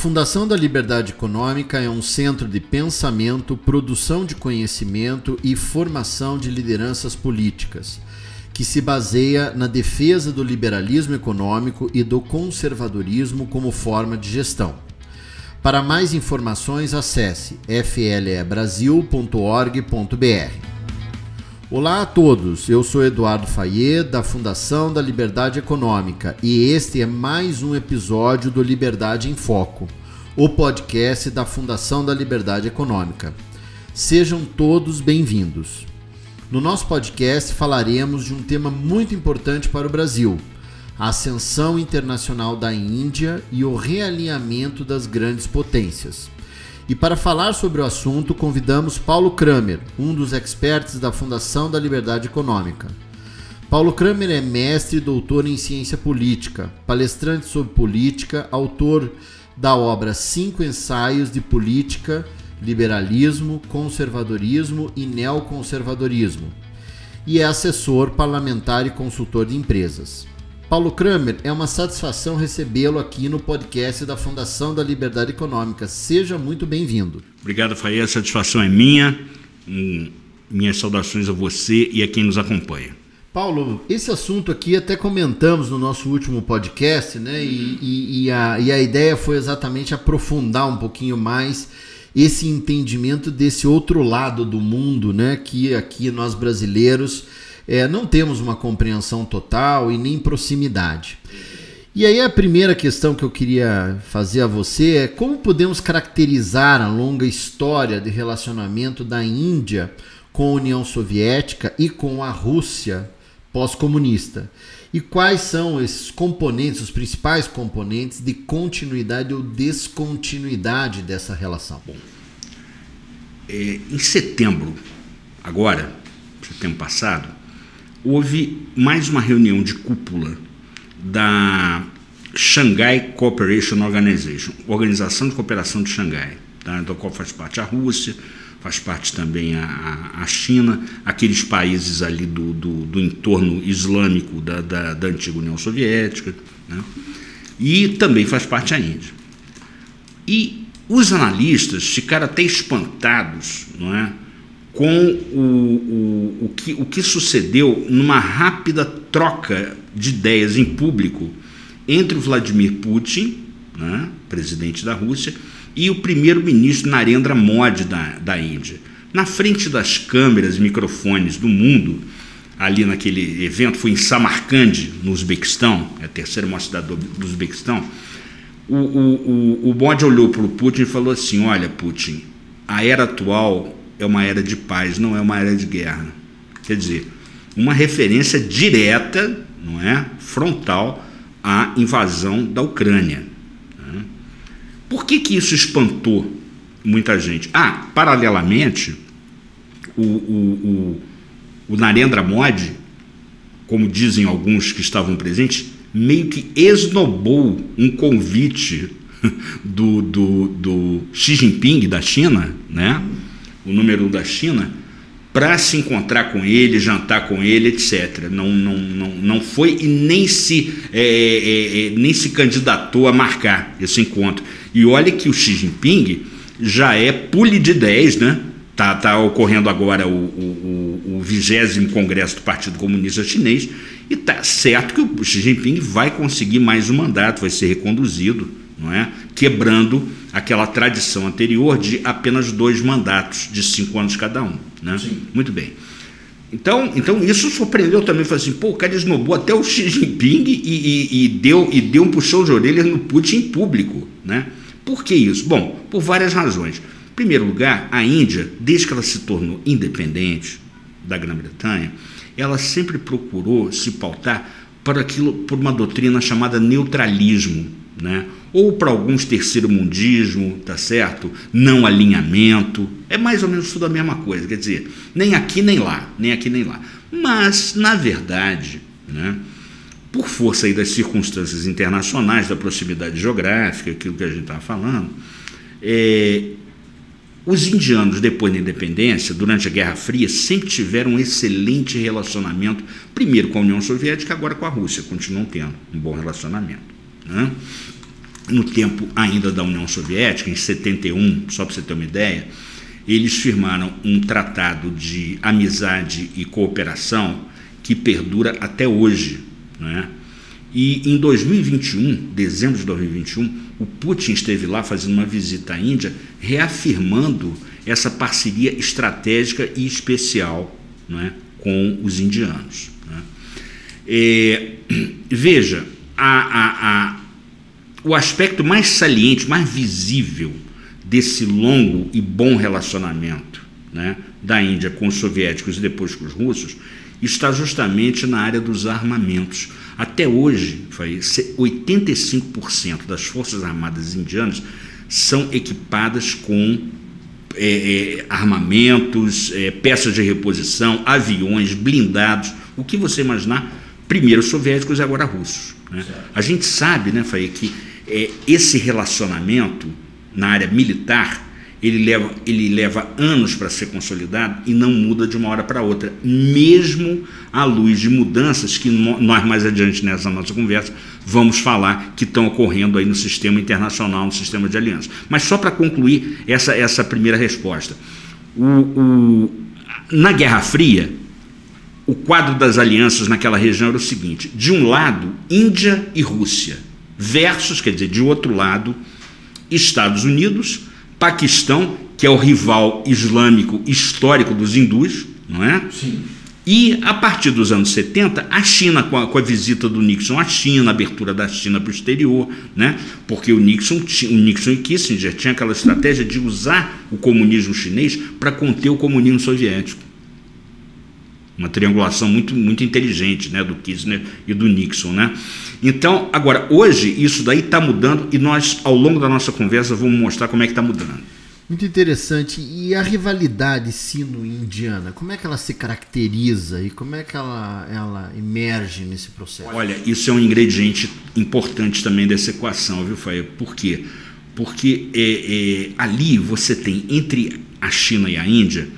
Fundação da Liberdade Econômica é um centro de pensamento, produção de conhecimento e formação de lideranças políticas, que se baseia na defesa do liberalismo econômico e do conservadorismo como forma de gestão. Para mais informações, acesse flebrasil.org.br. Olá a todos, eu sou Eduardo Fayet, da Fundação da Liberdade Econômica, e este é mais um episódio do Liberdade em Foco, o podcast da Fundação da Liberdade Econômica. Sejam todos bem-vindos. No nosso podcast falaremos de um tema muito importante para o Brasil: a ascensão internacional da Índia e o realinhamento das grandes potências. E para falar sobre o assunto, convidamos Paulo Kramer, um dos experts da Fundação da Liberdade Econômica. Paulo Kramer é mestre e doutor em ciência política, palestrante sobre política, autor da obra Cinco Ensaios de Política, Liberalismo, Conservadorismo e Neoconservadorismo, e é assessor parlamentar e consultor de empresas. Paulo Kramer, é uma satisfação recebê-lo aqui no podcast da Fundação da Liberdade Econômica. Seja muito bem-vindo. Obrigado, Faia. A satisfação é minha. Minhas saudações a você e a quem nos acompanha. Paulo, esse assunto aqui até comentamos no nosso último podcast, né? E, e, e, a, e a ideia foi exatamente aprofundar um pouquinho mais esse entendimento desse outro lado do mundo, né? Que aqui nós brasileiros é, não temos uma compreensão total e nem proximidade. E aí a primeira questão que eu queria fazer a você é como podemos caracterizar a longa história de relacionamento da Índia com a União Soviética e com a Rússia pós-comunista? E quais são esses componentes, os principais componentes de continuidade ou descontinuidade dessa relação? Bom, é, em setembro, agora, setembro passado, houve mais uma reunião de cúpula da Shanghai Cooperation Organization, Organização de Cooperação de Xangai, tá? da qual faz parte a Rússia, faz parte também a, a China, aqueles países ali do, do, do entorno islâmico da, da, da, antiga União Soviética, né? e também faz parte a Índia. E os analistas ficaram até espantados, não é? Com o, o, o, que, o que sucedeu numa rápida troca de ideias em público entre o Vladimir Putin, né, presidente da Rússia, e o primeiro-ministro Narendra Modi da, da Índia. Na frente das câmeras e microfones do mundo, ali naquele evento, foi em Samarcande, no Uzbequistão, é a terceira maior cidade do, do Uzbequistão, o, o, o, o Modi olhou para o Putin e falou assim: Olha, Putin, a era atual é uma era de paz, não é uma era de guerra. Quer dizer, uma referência direta, não é, frontal à invasão da Ucrânia. Né? Por que, que isso espantou muita gente? Ah, paralelamente, o, o, o, o Narendra Modi, como dizem alguns que estavam presentes, meio que esnobou um convite do, do, do Xi Jinping da China, né? O número um da China, para se encontrar com ele, jantar com ele, etc. Não, não, não, não foi e nem se, é, é, é, nem se candidatou a marcar esse encontro. E olha que o Xi Jinping já é pule de 10, né? Está tá ocorrendo agora o, o, o 20 Congresso do Partido Comunista Chinês e está certo que o Xi Jinping vai conseguir mais um mandato, vai ser reconduzido, não é? quebrando aquela tradição anterior de apenas dois mandatos de cinco anos cada um. Né? Muito bem. Então, então isso surpreendeu também. Falei assim, pô, o cara esnobou até o Xi Jinping e, e, e, deu, e deu um puxão de orelhas no Putin em público. Né? Por que isso? Bom, por várias razões. Em primeiro lugar, a Índia, desde que ela se tornou independente da Grã-Bretanha, ela sempre procurou se pautar por aquilo, por uma doutrina chamada neutralismo, né? Ou para alguns terceiro mundismo, tá certo? Não alinhamento, é mais ou menos tudo a mesma coisa, quer dizer, nem aqui nem lá, nem aqui nem lá. Mas, na verdade, né, por força aí das circunstâncias internacionais, da proximidade geográfica, aquilo que a gente estava falando, é, os indianos, depois da independência, durante a Guerra Fria, sempre tiveram um excelente relacionamento, primeiro com a União Soviética, agora com a Rússia, continuam tendo um bom relacionamento. Né? No tempo ainda da União Soviética, em 71, só para você ter uma ideia, eles firmaram um tratado de amizade e cooperação que perdura até hoje. Né? E em 2021, dezembro de 2021, o Putin esteve lá fazendo uma visita à Índia, reafirmando essa parceria estratégica e especial né, com os indianos. Né? É, veja, a, a, a, o aspecto mais saliente, mais visível desse longo e bom relacionamento né, da Índia com os soviéticos e depois com os russos está justamente na área dos armamentos. Até hoje, 85% das Forças Armadas indianas são equipadas com é, é, armamentos, é, peças de reposição, aviões, blindados, o que você imaginar, primeiro soviéticos e agora russos. Né? A gente sabe, né, Faye, que é, esse relacionamento na área militar ele leva, ele leva anos para ser consolidado e não muda de uma hora para outra, mesmo à luz de mudanças que nós mais adiante nessa nossa conversa vamos falar que estão ocorrendo aí no sistema internacional, no sistema de aliança. Mas só para concluir essa, essa primeira resposta. O, o, na Guerra Fria, o quadro das alianças naquela região era o seguinte: de um lado, Índia e Rússia, versus, quer dizer, de outro lado, Estados Unidos, Paquistão, que é o rival islâmico histórico dos hindus, não é? Sim. E a partir dos anos 70, a China, com a, com a visita do Nixon à China, a abertura da China para o exterior, né? porque o Nixon, o Nixon e Kissinger tinham aquela estratégia de usar o comunismo chinês para conter o comunismo soviético. Uma triangulação muito, muito inteligente né? do Kissinger e do Nixon. Né? Então, agora, hoje isso daí está mudando e nós, ao longo da nossa conversa, vamos mostrar como é que está mudando. Muito interessante. E a rivalidade sino-indiana, como é que ela se caracteriza e como é que ela, ela emerge nesse processo? Olha, isso é um ingrediente importante também dessa equação, viu, Faia? Por quê? Porque é, é, ali você tem entre a China e a Índia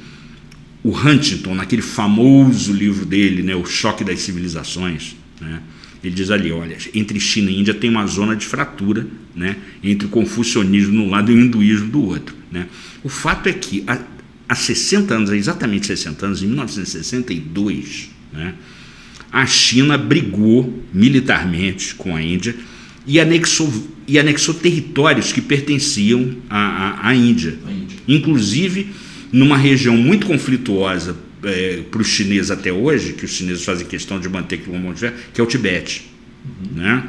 o Huntington, naquele famoso livro dele, né, O Choque das Civilizações, né? Ele diz ali, olha, entre China e Índia tem uma zona de fratura, né, entre o confucionismo de um lado e o hinduísmo do outro. Né? O fato é que há, há 60 anos, há exatamente 60 anos, em 1962, né, a China brigou militarmente com a Índia e anexou, e anexou territórios que pertenciam à, à, à Índia. Índia. Inclusive numa região muito conflituosa é, para os chineses até hoje, que os chineses fazem questão de manter aquilo como tiver, que é o Tibete. Uhum. Né?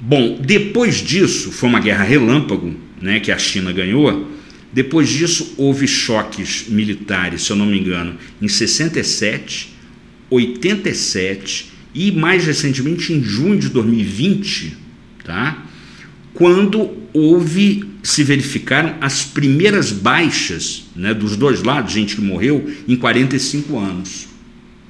Bom, depois disso, foi uma guerra relâmpago né, que a China ganhou. Depois disso, houve choques militares, se eu não me engano, em 67, 87 e mais recentemente em junho de 2020, tá? quando houve, se verificaram as primeiras baixas né, dos dois lados, gente que morreu, em 45 anos.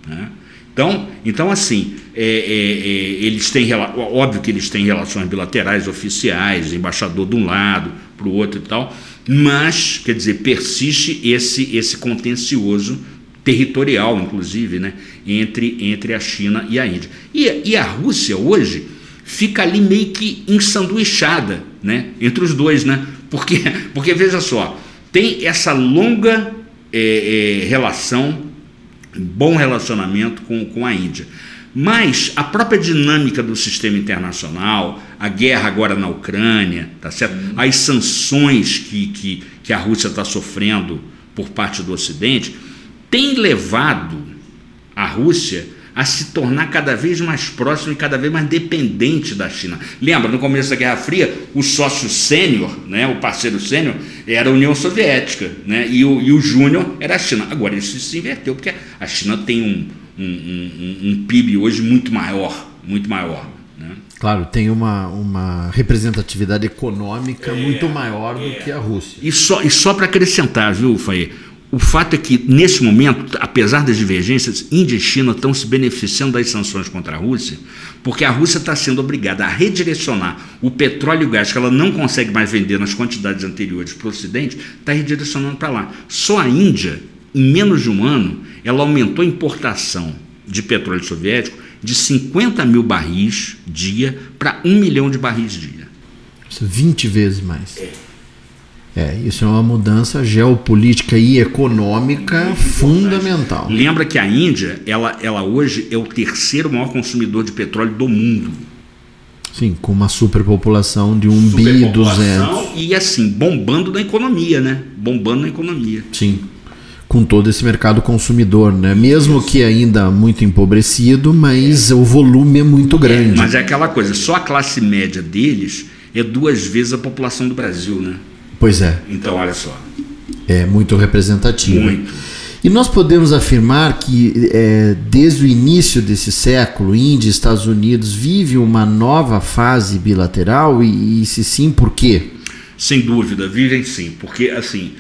Né? Então, então assim, é, é, é, eles têm, óbvio que eles têm relações bilaterais oficiais, embaixador de um lado para o outro e tal, mas, quer dizer, persiste esse, esse contencioso territorial, inclusive, né, entre, entre a China e a Índia. E, e a Rússia hoje fica ali meio que ensanduichada né, entre os dois, né? Porque, porque veja só, tem essa longa é, é, relação, bom relacionamento com, com a Índia. Mas a própria dinâmica do sistema internacional, a guerra agora na Ucrânia, tá certo? as sanções que, que, que a Rússia está sofrendo por parte do Ocidente, tem levado a Rússia a se tornar cada vez mais próximo e cada vez mais dependente da China. Lembra, no começo da Guerra Fria, o sócio sênior, né, o parceiro sênior, era a União Soviética, né, e o, e o júnior era a China. Agora isso se inverteu, porque a China tem um, um, um, um PIB hoje muito maior, muito maior. Né? Claro, tem uma, uma representatividade econômica é, muito maior é. do que a Rússia. E só, e só para acrescentar, viu, Faye? O fato é que, nesse momento, apesar das divergências, Índia e China estão se beneficiando das sanções contra a Rússia, porque a Rússia está sendo obrigada a redirecionar o petróleo e o gás que ela não consegue mais vender nas quantidades anteriores para o Ocidente, está redirecionando para lá. Só a Índia, em menos de um ano, ela aumentou a importação de petróleo soviético de 50 mil barris dia para 1 milhão de barris dia. 20 vezes mais. É. É, isso é uma mudança geopolítica e econômica fundamental. Lembra que a Índia, ela, ela hoje é o terceiro maior consumidor de petróleo do mundo. Sim, com uma superpopulação de 1 bi 200. E assim, bombando na economia, né? Bombando na economia. Sim com todo esse mercado consumidor, né? Mesmo que ainda muito empobrecido, mas é. o volume é muito é, grande. Mas é aquela coisa, só a classe média deles é duas vezes a população do Brasil, né? Pois é. Então, olha só. É muito representativo. Muito. E nós podemos afirmar que é, desde o início desse século, Índia e Estados Unidos vivem uma nova fase bilateral e, e se sim, por quê? Sem dúvida, vivem sim, porque assim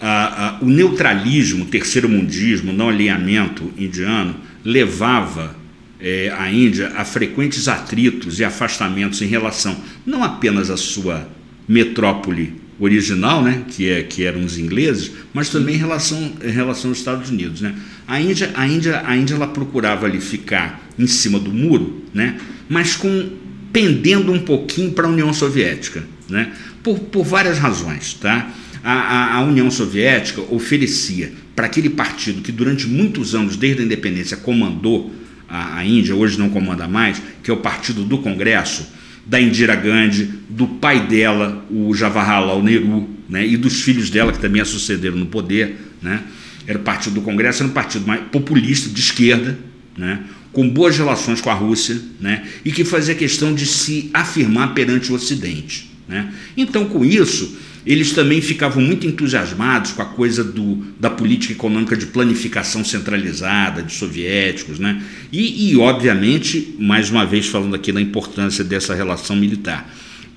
a, a, o neutralismo, o terceiro mundismo, o não alinhamento indiano, levava é, a Índia a frequentes atritos e afastamentos em relação não apenas à sua metrópole original, né, que, é, que eram os ingleses, mas também em relação, em relação aos Estados Unidos. Né. A Índia, a Índia, a Índia ela procurava ali ficar em cima do muro, né, mas com pendendo um pouquinho para a União Soviética, né, por, por várias razões. Tá? a, a, União Soviética oferecia para aquele partido que durante muitos anos, desde a independência, comandou a, a Índia, hoje não comanda mais, que é o Partido do Congresso, da Indira Gandhi, do pai dela, o Jawaharlal Nehru, né, e dos filhos dela, que também a sucederam no poder. Né, era o Partido do Congresso, era um partido mais populista, de esquerda, né, com boas relações com a Rússia, né, e que fazia questão de se afirmar perante o Ocidente. Né. Então, com isso, eles também ficavam muito entusiasmados com a coisa do, da política econômica de planificação centralizada, de soviéticos, né? E, e, obviamente, mais uma vez falando aqui da importância dessa relação militar,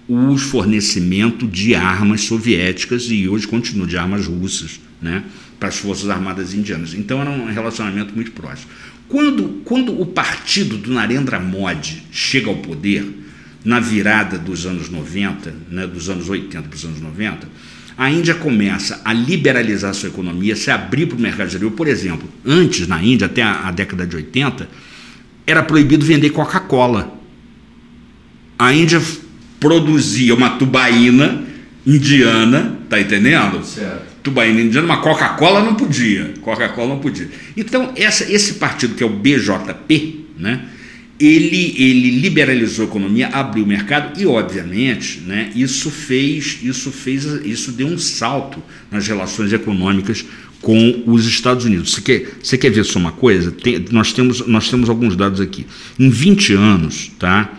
os fornecimento de armas soviéticas e hoje continua de armas russas, né? Para as forças armadas indianas. Então era um relacionamento muito próximo. Quando, quando o partido do Narendra Modi chega ao poder, na virada dos anos 90, né, dos anos 80 para os anos 90, a Índia começa a liberalizar sua economia, se abrir para o mercado exterior. Por exemplo, antes na Índia, até a, a década de 80, era proibido vender Coca-Cola. A Índia produzia uma tubaína indiana, tá entendendo? Certo. Tubaína indiana, uma Coca-Cola não podia. Coca-Cola não podia. Então, essa, esse partido que é o BJP, né? Ele, ele liberalizou a economia, abriu o mercado e, obviamente, né, isso fez, isso fez, isso deu um salto nas relações econômicas com os Estados Unidos. Você quer, você quer ver só uma coisa? Tem, nós, temos, nós temos alguns dados aqui. Em 20 anos, tá,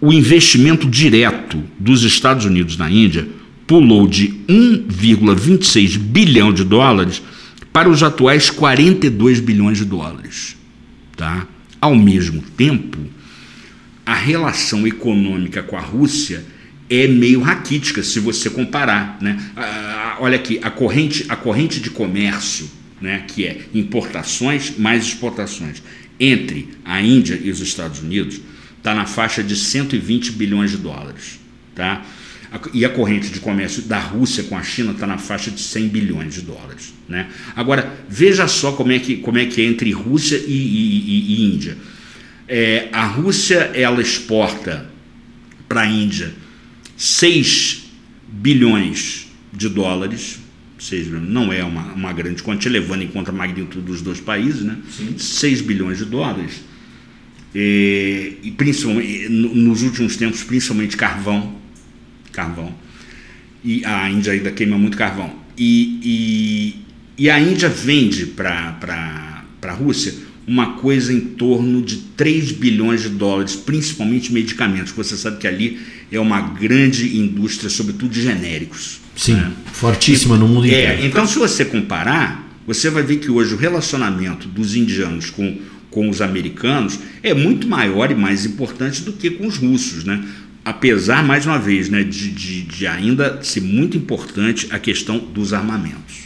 o investimento direto dos Estados Unidos na Índia pulou de 1,26 bilhão de dólares para os atuais 42 bilhões de dólares. Tá? Ao mesmo tempo, a relação econômica com a Rússia é meio raquítica se você comparar. Né? Olha aqui, a corrente, a corrente de comércio, né, que é importações mais exportações, entre a Índia e os Estados Unidos, está na faixa de 120 bilhões de dólares. Tá? E a corrente de comércio da Rússia com a China está na faixa de 100 bilhões de dólares. Né? Agora, veja só como é que, como é, que é entre Rússia e, e, e Índia. É, a Rússia ela exporta para a Índia 6 bilhões de dólares, 6 bilhões, não é uma, uma grande quantia, levando em conta a magnitude dos dois países, né? Sim. 6 bilhões de dólares. É, e principalmente, nos últimos tempos, principalmente carvão, carvão. E a Índia ainda queima muito carvão. E, e, e a Índia vende para a Rússia uma coisa em torno de 3 bilhões de dólares, principalmente medicamentos. Você sabe que ali é uma grande indústria, sobretudo de genéricos. Sim, né? fortíssima no mundo é, inteiro. Então, se você comparar, você vai ver que hoje o relacionamento dos indianos com, com os americanos é muito maior e mais importante do que com os russos. Né? Apesar, mais uma vez, né, de, de, de ainda ser muito importante a questão dos armamentos.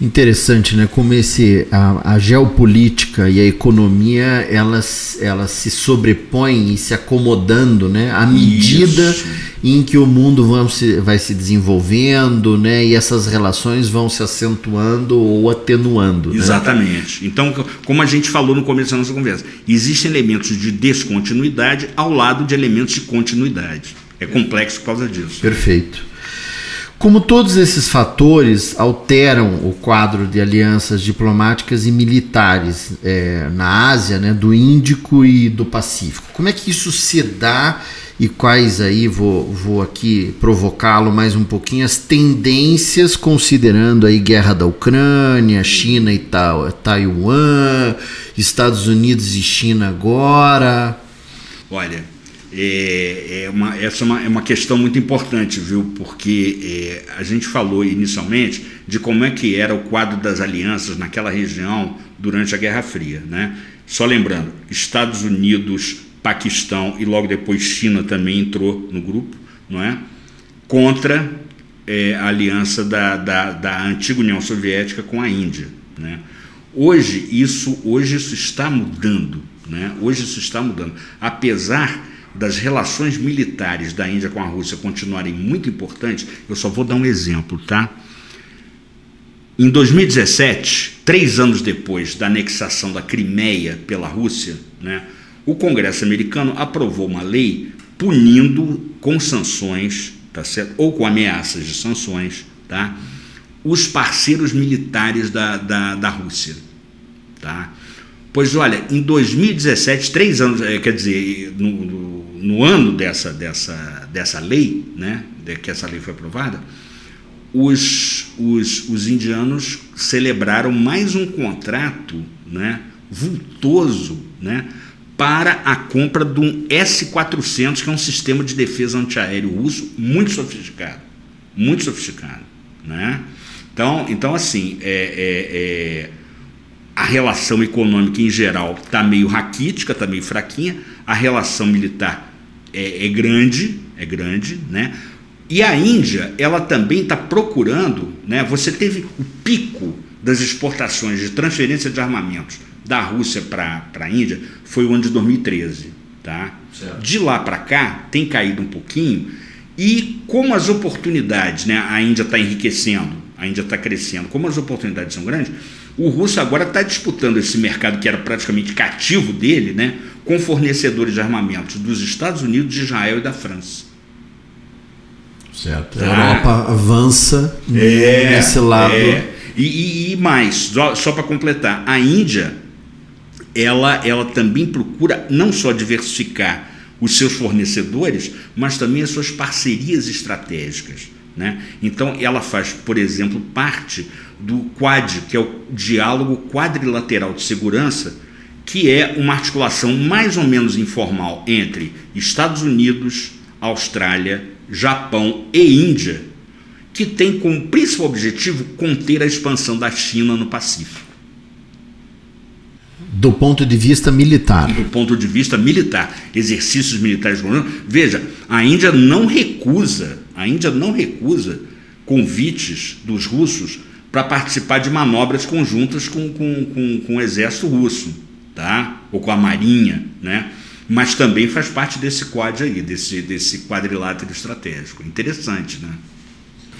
Interessante, né? Como esse, a, a, geopolítica e a economia elas, elas se sobrepõem e se acomodando, né? À medida Isso. em que o mundo vão se, vai se desenvolvendo, né? E essas relações vão se acentuando ou atenuando. Né? Exatamente. Né? Então, como a gente falou no começo da nossa conversa, existem elementos de descontinuidade ao lado de elementos de continuidade. é complexo por causa disso. Perfeito. Como todos esses fatores alteram o quadro de alianças diplomáticas e militares é, na Ásia, né, do Índico e do Pacífico, como é que isso se dá e quais aí vou, vou aqui provocá-lo mais um pouquinho as tendências considerando aí guerra da Ucrânia, China e tal, Taiwan, Estados Unidos e China agora. Olha, é, é uma, essa é uma, é uma questão muito importante, viu? Porque é, a gente falou inicialmente de como é que era o quadro das alianças naquela região durante a Guerra Fria, né? Só lembrando, Estados Unidos, Paquistão e logo depois China também entrou no grupo, não é? Contra é, a aliança da, da, da antiga União Soviética com a Índia, né? Hoje isso, hoje isso está mudando, né? Hoje isso está mudando, apesar das relações militares da Índia com a Rússia continuarem muito importantes, eu só vou dar um exemplo, tá? Em 2017, três anos depois da anexação da Crimeia pela Rússia, né, o Congresso americano aprovou uma lei punindo com sanções, tá certo? ou com ameaças de sanções, tá? os parceiros militares da, da, da Rússia. Tá? Pois olha, em 2017, três anos, eh, quer dizer, no, no, no ano dessa, dessa, dessa lei, né, de que essa lei foi aprovada, os, os, os indianos celebraram mais um contrato né, vultoso né, para a compra de um S-400, que é um sistema de defesa antiaéreo russo muito sofisticado. Muito sofisticado. Né? Então, então assim, é, é, é a relação econômica em geral está meio raquítica, está meio fraquinha, a relação militar é, é, grande, é grande, né? E a Índia, ela também está procurando, né? Você teve o pico das exportações de transferência de armamentos da Rússia para a Índia foi o ano de 2013, tá? Certo. De lá para cá tem caído um pouquinho e como as oportunidades, né? A Índia está enriquecendo, a Índia está crescendo, como as oportunidades são grandes, o russo agora está disputando esse mercado que era praticamente cativo dele, né, com fornecedores de armamentos dos Estados Unidos, de Israel e da França. Certo. A ah, Europa avança é, nesse lado. É. E, e, e, mais, só, só para completar, a Índia ela, ela também procura não só diversificar os seus fornecedores, mas também as suas parcerias estratégicas. Né? Então, ela faz, por exemplo, parte do Quad, que é o Diálogo Quadrilateral de Segurança, que é uma articulação mais ou menos informal entre Estados Unidos, Austrália, Japão e Índia, que tem como principal objetivo conter a expansão da China no Pacífico. Do ponto de vista militar. Do ponto de vista militar, exercícios militares. Veja, a Índia não recusa, a Índia não recusa convites dos russos para participar de manobras conjuntas com, com, com, com, o exército russo, tá? ou com a marinha, né? mas também faz parte desse quadro aí, desse, desse quadrilátero estratégico. Interessante, né?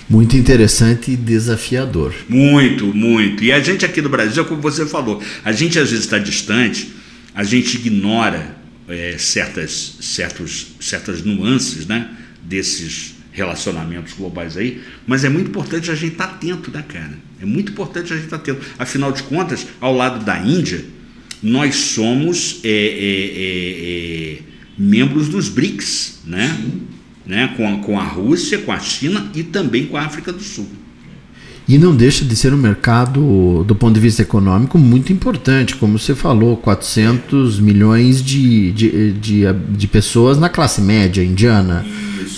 Muito interessante e desafiador. Muito, muito. E a gente aqui no Brasil, como você falou, a gente às vezes está distante, a gente ignora é, certas, certos, certas nuances né, desses, relacionamentos globais aí, mas é muito importante a gente estar tá atento, né, cara? É muito importante a gente estar tá atento. Afinal de contas, ao lado da Índia, nós somos é, é, é, é membros dos BRICS, né? né? Com, a, com a Rússia, com a China e também com a África do Sul. E não deixa de ser um mercado, do ponto de vista econômico, muito importante. Como você falou, 400 milhões de, de, de, de pessoas na classe média indiana.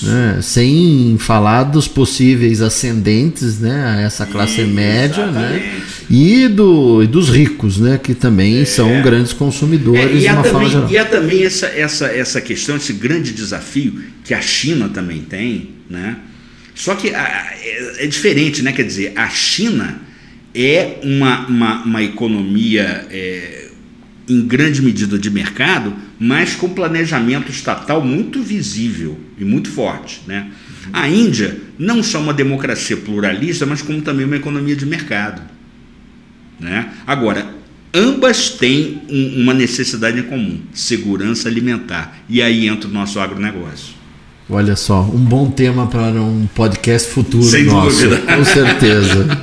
Né? Sem falar dos possíveis ascendentes né? a essa classe Sim, média né? e, do, e dos ricos, né? que também é. são grandes consumidores. É, e, há também, e há também essa, essa, essa questão, esse grande desafio que a China também tem. Né? Só que a, é, é, diferente, né? quer dizer, a China é uma, uma, uma economia. É, em grande medida de mercado, mas com planejamento estatal muito visível e muito forte. Né? A Índia não só uma democracia pluralista, mas como também uma economia de mercado. Né? Agora, ambas têm um, uma necessidade em comum: segurança alimentar. E aí entra o nosso agronegócio. Olha só, um bom tema para um podcast futuro Sem nosso, dúvida. com certeza.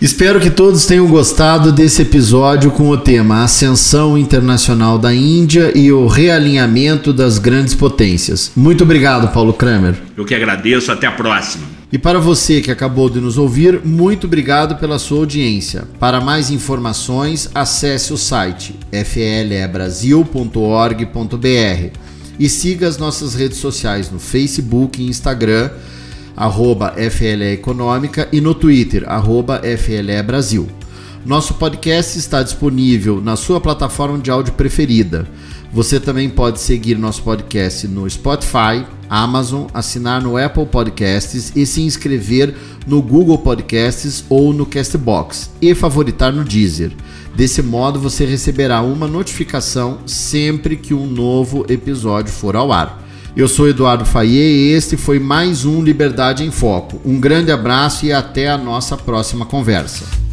Espero que todos tenham gostado desse episódio com o tema Ascensão Internacional da Índia e o realinhamento das grandes potências. Muito obrigado, Paulo Kramer. Eu que agradeço, até a próxima. E para você que acabou de nos ouvir, muito obrigado pela sua audiência. Para mais informações, acesse o site flebrasil.org.br e siga as nossas redes sociais no Facebook e Instagram, arroba FLE Econômica e no Twitter, arroba FLE Brasil. Nosso podcast está disponível na sua plataforma de áudio preferida. Você também pode seguir nosso podcast no Spotify, Amazon, assinar no Apple Podcasts e se inscrever no Google Podcasts ou no Castbox e favoritar no Deezer. Desse modo você receberá uma notificação sempre que um novo episódio for ao ar. Eu sou Eduardo Faye e este foi mais um Liberdade em Foco. Um grande abraço e até a nossa próxima conversa.